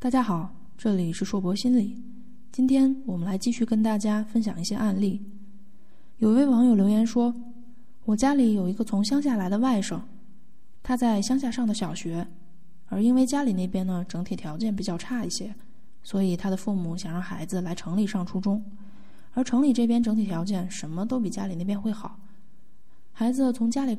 大家好这里是硕博心理。今天我们来继续跟大家分享一些案例。有一位网友留言说我家里有一个从乡下来的外甥他在乡下上的小学而因为家里那边呢整体条件比较差一些所以他的父母想让孩子来城里上初中而城里这边整体条件什么都比家里那边会好。孩子从家里